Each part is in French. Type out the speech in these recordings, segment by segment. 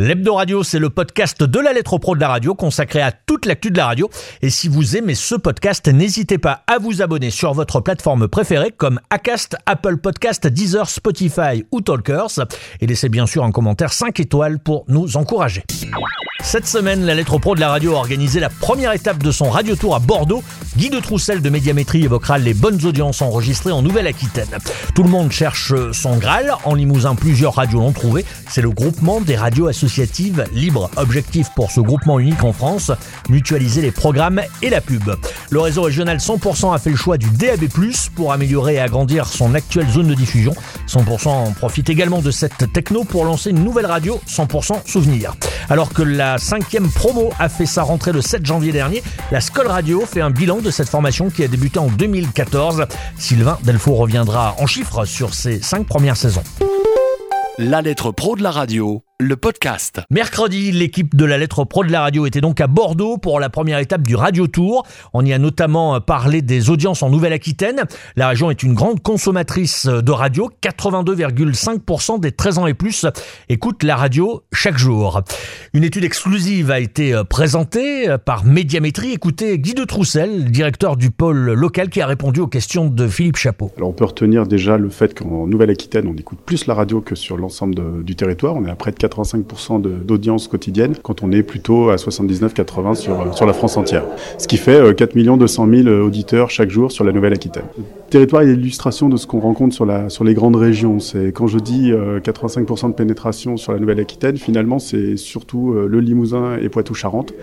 L'Hebdo Radio, c'est le podcast de la lettre pro de la radio consacré à toute l'actu de la radio. Et si vous aimez ce podcast, n'hésitez pas à vous abonner sur votre plateforme préférée comme Acast, Apple Podcast, Deezer, Spotify ou Talkers. Et laissez bien sûr un commentaire 5 étoiles pour nous encourager. Cette semaine, la lettre pro de la radio a organisé la première étape de son radio tour à Bordeaux. Guy de Troussel de Médiamétrie évoquera les bonnes audiences enregistrées en Nouvelle-Aquitaine. Tout le monde cherche son Graal. En Limousin, plusieurs radios l'ont trouvé. C'est le groupement des radios associatives libres. Objectif pour ce groupement unique en France, mutualiser les programmes et la pub. Le réseau régional 100% a fait le choix du DAB+, pour améliorer et agrandir son actuelle zone de diffusion. 100% profite également de cette techno pour lancer une nouvelle radio 100% souvenir. Alors que la cinquième promo a fait sa rentrée le 7 janvier dernier, la Skoll Radio fait un bilan de cette formation qui a débuté en 2014. Sylvain Delfaux reviendra en chiffres sur ses cinq premières saisons. La lettre pro de la radio le podcast. Mercredi, l'équipe de la lettre pro de la radio était donc à Bordeaux pour la première étape du Radio Tour. On y a notamment parlé des audiences en Nouvelle-Aquitaine. La région est une grande consommatrice de radio. 82,5% des 13 ans et plus écoutent la radio chaque jour. Une étude exclusive a été présentée par Médiamétrie. Écoutez Guy de Troussel, directeur du pôle local qui a répondu aux questions de Philippe Chapeau. Alors on peut retenir déjà le fait qu'en Nouvelle-Aquitaine, on écoute plus la radio que sur l'ensemble du territoire. On est à près de 85% d'audience quotidienne, quand on est plutôt à 79-80 sur, sur la France entière. Ce qui fait 4 200 000 auditeurs chaque jour sur la Nouvelle-Aquitaine. Le territoire est l'illustration de ce qu'on rencontre sur, la, sur les grandes régions. C'est quand je dis 85% euh, de pénétration sur la Nouvelle-Aquitaine, finalement c'est surtout euh, le Limousin et Poitou-Charentes,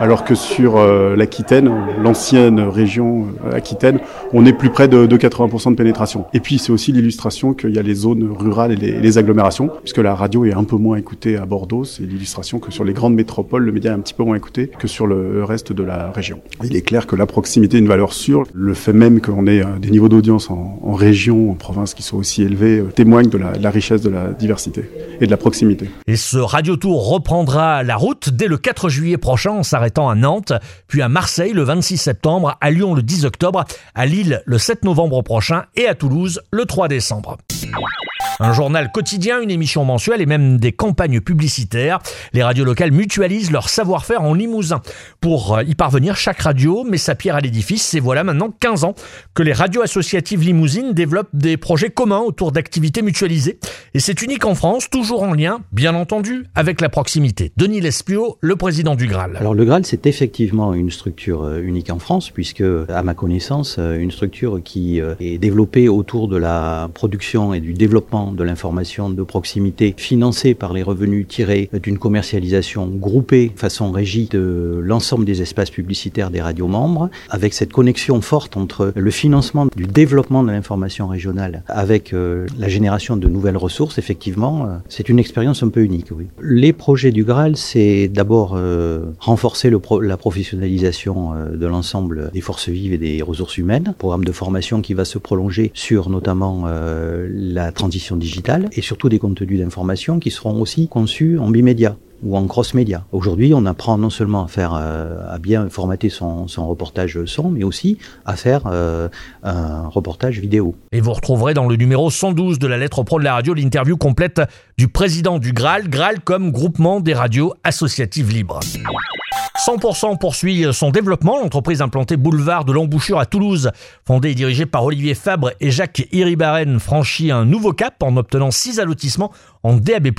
alors que sur euh, l'Aquitaine, l'ancienne région Aquitaine, on est plus près de, de 80% de pénétration. Et puis c'est aussi l'illustration qu'il y a les zones rurales et les, les agglomérations, puisque la radio est un peu moins écoutée à Bordeaux, c'est l'illustration que sur les grandes métropoles, le média est un petit peu moins écouté que sur le reste de la région. Il est clair que la proximité est une valeur sûre. Le fait même qu'on ait euh, des niveaux d'audience en, région, en province qui sont aussi élevés, euh, témoigne de la, de la, richesse de la diversité et de la proximité. Et ce Radio Tour reprendra la route dès le 4 juillet prochain en s'arrêtant à Nantes, puis à Marseille le 26 septembre, à Lyon le 10 octobre, à Lille le 7 novembre prochain et à Toulouse le 3 décembre. Un journal quotidien, une émission mensuelle et même des campagnes publicitaires. Les radios locales mutualisent leur savoir-faire en Limousin. Pour euh, y parvenir, chaque radio met sa pierre à l'édifice et voilà maintenant 15 ans que les radios associatives limousines développent des projets communs autour d'activités mutualisées. Et c'est unique en France, toujours en lien, bien entendu, avec la proximité. Denis Lespio, le président du Graal. Alors le Graal, c'est effectivement une structure euh, unique en France puisque, à ma connaissance, euh, une structure qui est développée autour de la production et du développement de l'information de proximité financée par les revenus tirés d'une commercialisation groupée façon régie de l'ensemble des espaces publicitaires des radios membres, avec cette connexion forte entre le financement du développement de l'information régionale avec euh, la génération de nouvelles ressources, effectivement, euh, c'est une expérience un peu unique. Oui. Les projets du Graal, c'est d'abord euh, renforcer la professionnalisation de l'ensemble des forces vives et des ressources humaines, programme de formation qui va se prolonger sur notamment la transition digitale et surtout des contenus d'information qui seront aussi conçus en bimédia ou en cross-média. Aujourd'hui, on apprend non seulement à faire, euh, à bien formater son, son, reportage son, mais aussi à faire euh, un reportage vidéo. Et vous retrouverez dans le numéro 112 de la lettre pro de la radio l'interview complète du président du Graal, Graal comme groupement des radios associatives libres. 100% poursuit son développement. L'entreprise implantée boulevard de l'Embouchure à Toulouse, fondée et dirigée par Olivier Fabre et Jacques Iribaren, franchit un nouveau cap en obtenant 6 allotissements en DAB+,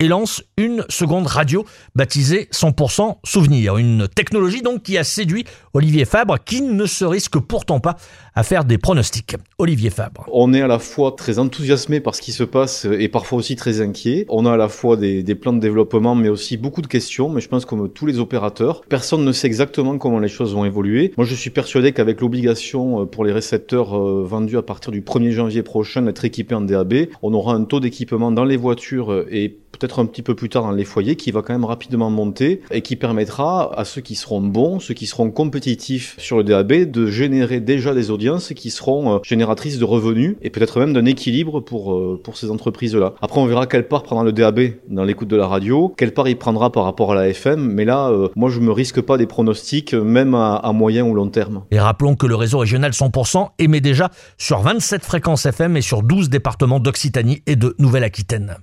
et lance une seconde radio baptisée 100% Souvenir. Une technologie donc qui a séduit Olivier Fabre, qui ne se risque pourtant pas à faire des pronostics. Olivier Fabre. On est à la fois très enthousiasmé par ce qui se passe et parfois aussi très inquiet. On a à la fois des, des plans de développement, mais aussi beaucoup de questions. Mais je pense comme tous les opérateurs, personne ne sait exactement comment les choses vont évoluer. Moi, je suis persuadé qu'avec l'obligation euh, pour les récepteurs euh, vendus à partir du 1er janvier prochain d'être équipés en DAB, on aura un taux d'équipement dans les voitures et peut-être un petit peu plus tard dans les foyers qui va quand même rapidement monter et qui permettra à ceux qui seront bons, ceux qui seront compétitifs sur le DAB de générer déjà des audiences qui seront euh, génératrices de revenus et peut-être même d'un équilibre pour, euh, pour ces entreprises-là. Après, on verra quelle part prendra le DAB dans l'écoute de la radio, quelle part il prendra par rapport à la FM, mais là, euh, moi, je me risque pas des pronostics, même à, à moyen ou long terme. Et rappelons que le réseau régional 100% émet déjà sur 27 fréquences FM et sur 12 départements d'Occitanie et de Nouvelle-Aquitaine.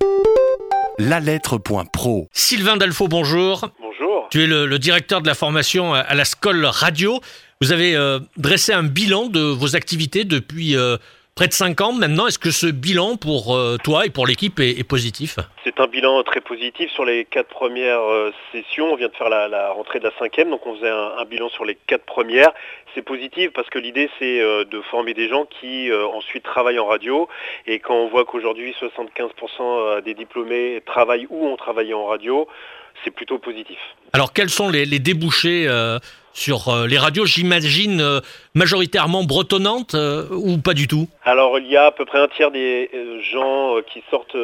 La lettre.pro. Sylvain Dalfo, bonjour. Bonjour. Tu es le, le directeur de la formation à la Scole Radio. Vous avez euh, dressé un bilan de vos activités depuis euh, près de 5 ans maintenant. Est-ce que ce bilan pour euh, toi et pour l'équipe est, positif? C'est un bilan très positif sur les quatre premières euh, sessions. On vient de faire la, rentrée de la cinquième, donc on faisait un, un bilan sur les quatre premières. C'est positif parce que l'idée c'est euh, de former des gens qui ensuite travaillent en radio. Et quand on voit qu'aujourd'hui 75% des diplômés travaillent ou ont travaillé en radio, c'est plutôt positif. Alors quels sont les, les débouchés euh, sur euh, les radios? J'imagine euh, majoritairement bretonnantes ou pas du tout? Alors il y a à peu près un tiers des gens qui sortent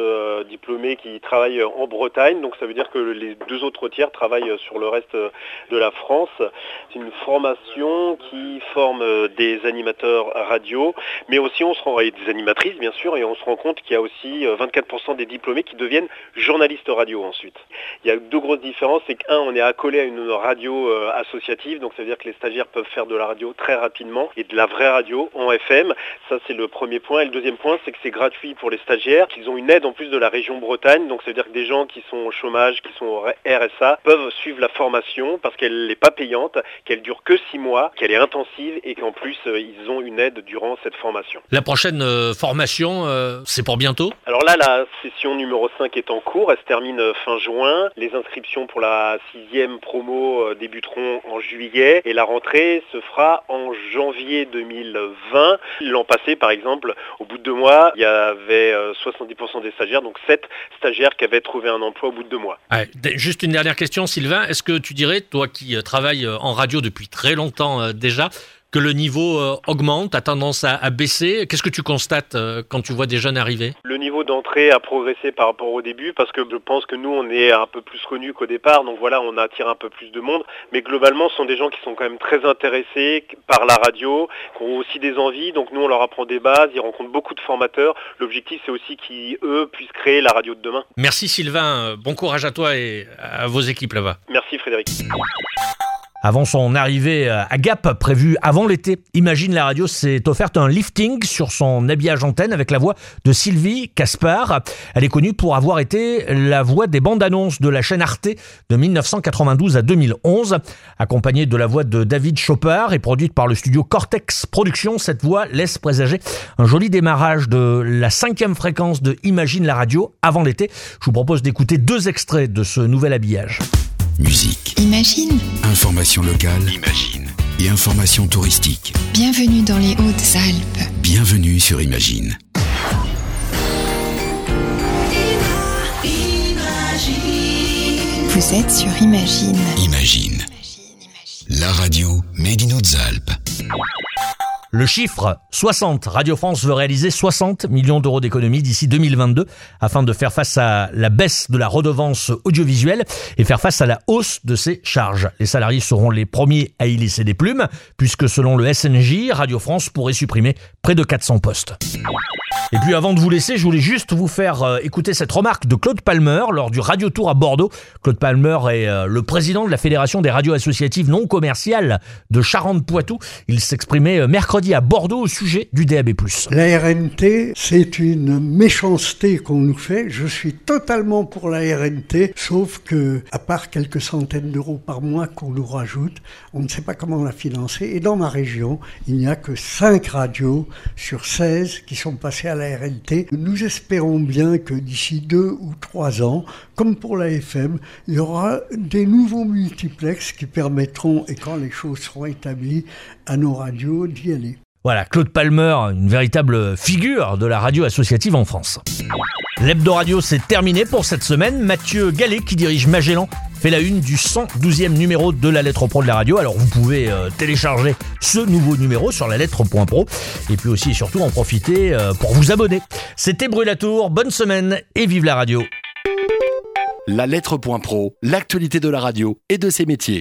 diplômés qui travaillent en Bretagne, donc ça veut dire que les deux autres tiers travaillent sur le reste de la France. C'est une formation qui forme des animateurs radio, mais aussi on se rend et des animatrices bien sûr, et on se rend compte qu'il y a aussi euh, 24% des diplômés qui deviennent journalistes radio ensuite. Il y a deux grosses différences, c'est qu'un on est accolé à une radio euh, associative, donc ça veut dire que les stagiaires peuvent faire de la radio très rapidement et de la vraie radio en FM. Ça c'est le premier point. Et le deuxième point, c'est que c'est gratuit pour les stagiaires, qu'ils ont une aide en plus de la région Bretagne. Donc ça veut dire que des gens qui sont au chômage, qui sont au RSA, peuvent suivre la formation parce qu'elle n'est pas payante, qu'elle dure que six mois, qu'elle est intensive et qu'en plus euh, ils ont une aide durant cette formation. La prochaine euh, formation, c'est pour bientôt? Alors là, la session numéro 5 est en cours, elle se termine fin juin. Les inscriptions pour la sixième promo euh, débuteront en juillet et la rentrée se fera en janvier 2020. L'an passé, par exemple, au bout de deux mois, il y avait euh, 70% des stagiaires, donc 7 stagiaires qui avaient trouvé un emploi au bout de deux mois. Juste une dernière question, Sylvain. Est-ce que tu dirais, toi qui euh, travailles euh, en radio depuis très longtemps euh, déjà, que le niveau euh, augmente, a tendance à, à baisser Qu'est-ce que tu constates euh, quand tu vois des jeunes arriver? Le niveau d'entrée a progressé par rapport au début parce que je pense que nous on est un peu plus connus qu'au départ, donc voilà on attire un peu plus de monde, mais globalement ce sont des gens qui sont quand même très intéressés par la radio, qui ont aussi des envies, donc nous on leur apprend des bases, ils rencontrent beaucoup de formateurs, l'objectif c'est aussi qu'ils eux puissent créer la radio de demain. Merci Sylvain, bon courage à toi et à vos équipes là-bas. Merci Frédéric. Avant son arrivée euh, à Gap, prévue avant l'été, Imagine la radio s'est offerte un lifting sur son habillage antenne avec la voix de Sylvie Caspar. Elle est connue pour avoir été la voix des bandes annonces de la chaîne Arte de 1992 à 2011. Accompagnée de la voix de David Chopard et produite par le studio Cortex Productions, cette voix laisse présager un joli démarrage de la cinquième fréquence de Imagine la radio avant l'été. Je vous propose d'écouter deux extraits de ce nouvel habillage. Musique, Imagine, information locale, Imagine. et information touristique. bienvenue dans les Hautes-Alpes. Bienvenue sur Imagine. Vous êtes sur Imagine. Imagine. La radio Made in Hautes-Alpes. Le chiffre 60. Radio France veut réaliser 60 millions d'euros d'économies d'ici 2022 afin de faire face à la baisse de la redevance audiovisuelle et faire face à la hausse de ses charges. Les salariés seront les premiers à y laisser des plumes puisque selon le SNJ, Radio France pourrait supprimer près de 400 postes. Et puis avant de vous laisser, je voulais juste vous faire euh, écouter cette remarque de Claude Palmer lors du Radio Tour à Bordeaux. Claude Palmer est euh, le président de la Fédération des radios associatives non commerciales de Charente-Poitou. Il s'exprimait euh, mercredi à Bordeaux au sujet du DAB+. La RNT, c'est une méchanceté qu'on nous fait. Je suis totalement pour la RNT, sauf que, à part quelques centaines d'euros par mois qu'on nous rajoute, on ne sait pas comment la financer. Et dans ma région, il n'y a que 5 radios sur 16 qui sont passées à la RNT. Nous espérons bien que d'ici 2 ou 3 ans, comme pour la FM, il y aura des nouveaux multiplex qui permettront, et quand les choses seront établies, à nos radios d'y aller. Voilà, Claude Palmer, une véritable figure de la radio associative en France. L'Hebdo Radio, c'est terminé pour cette semaine. Mathieu Gallet, qui dirige Magellan, fait la une du 112e numéro de la lettre pro de la radio. Alors vous pouvez euh, télécharger ce nouveau numéro sur la lettre.pro et puis aussi et surtout en profiter euh, pour vous abonner. C'était Brûlatour, bonne semaine et vive la radio. La lettre.pro, l'actualité de la radio et de ses métiers.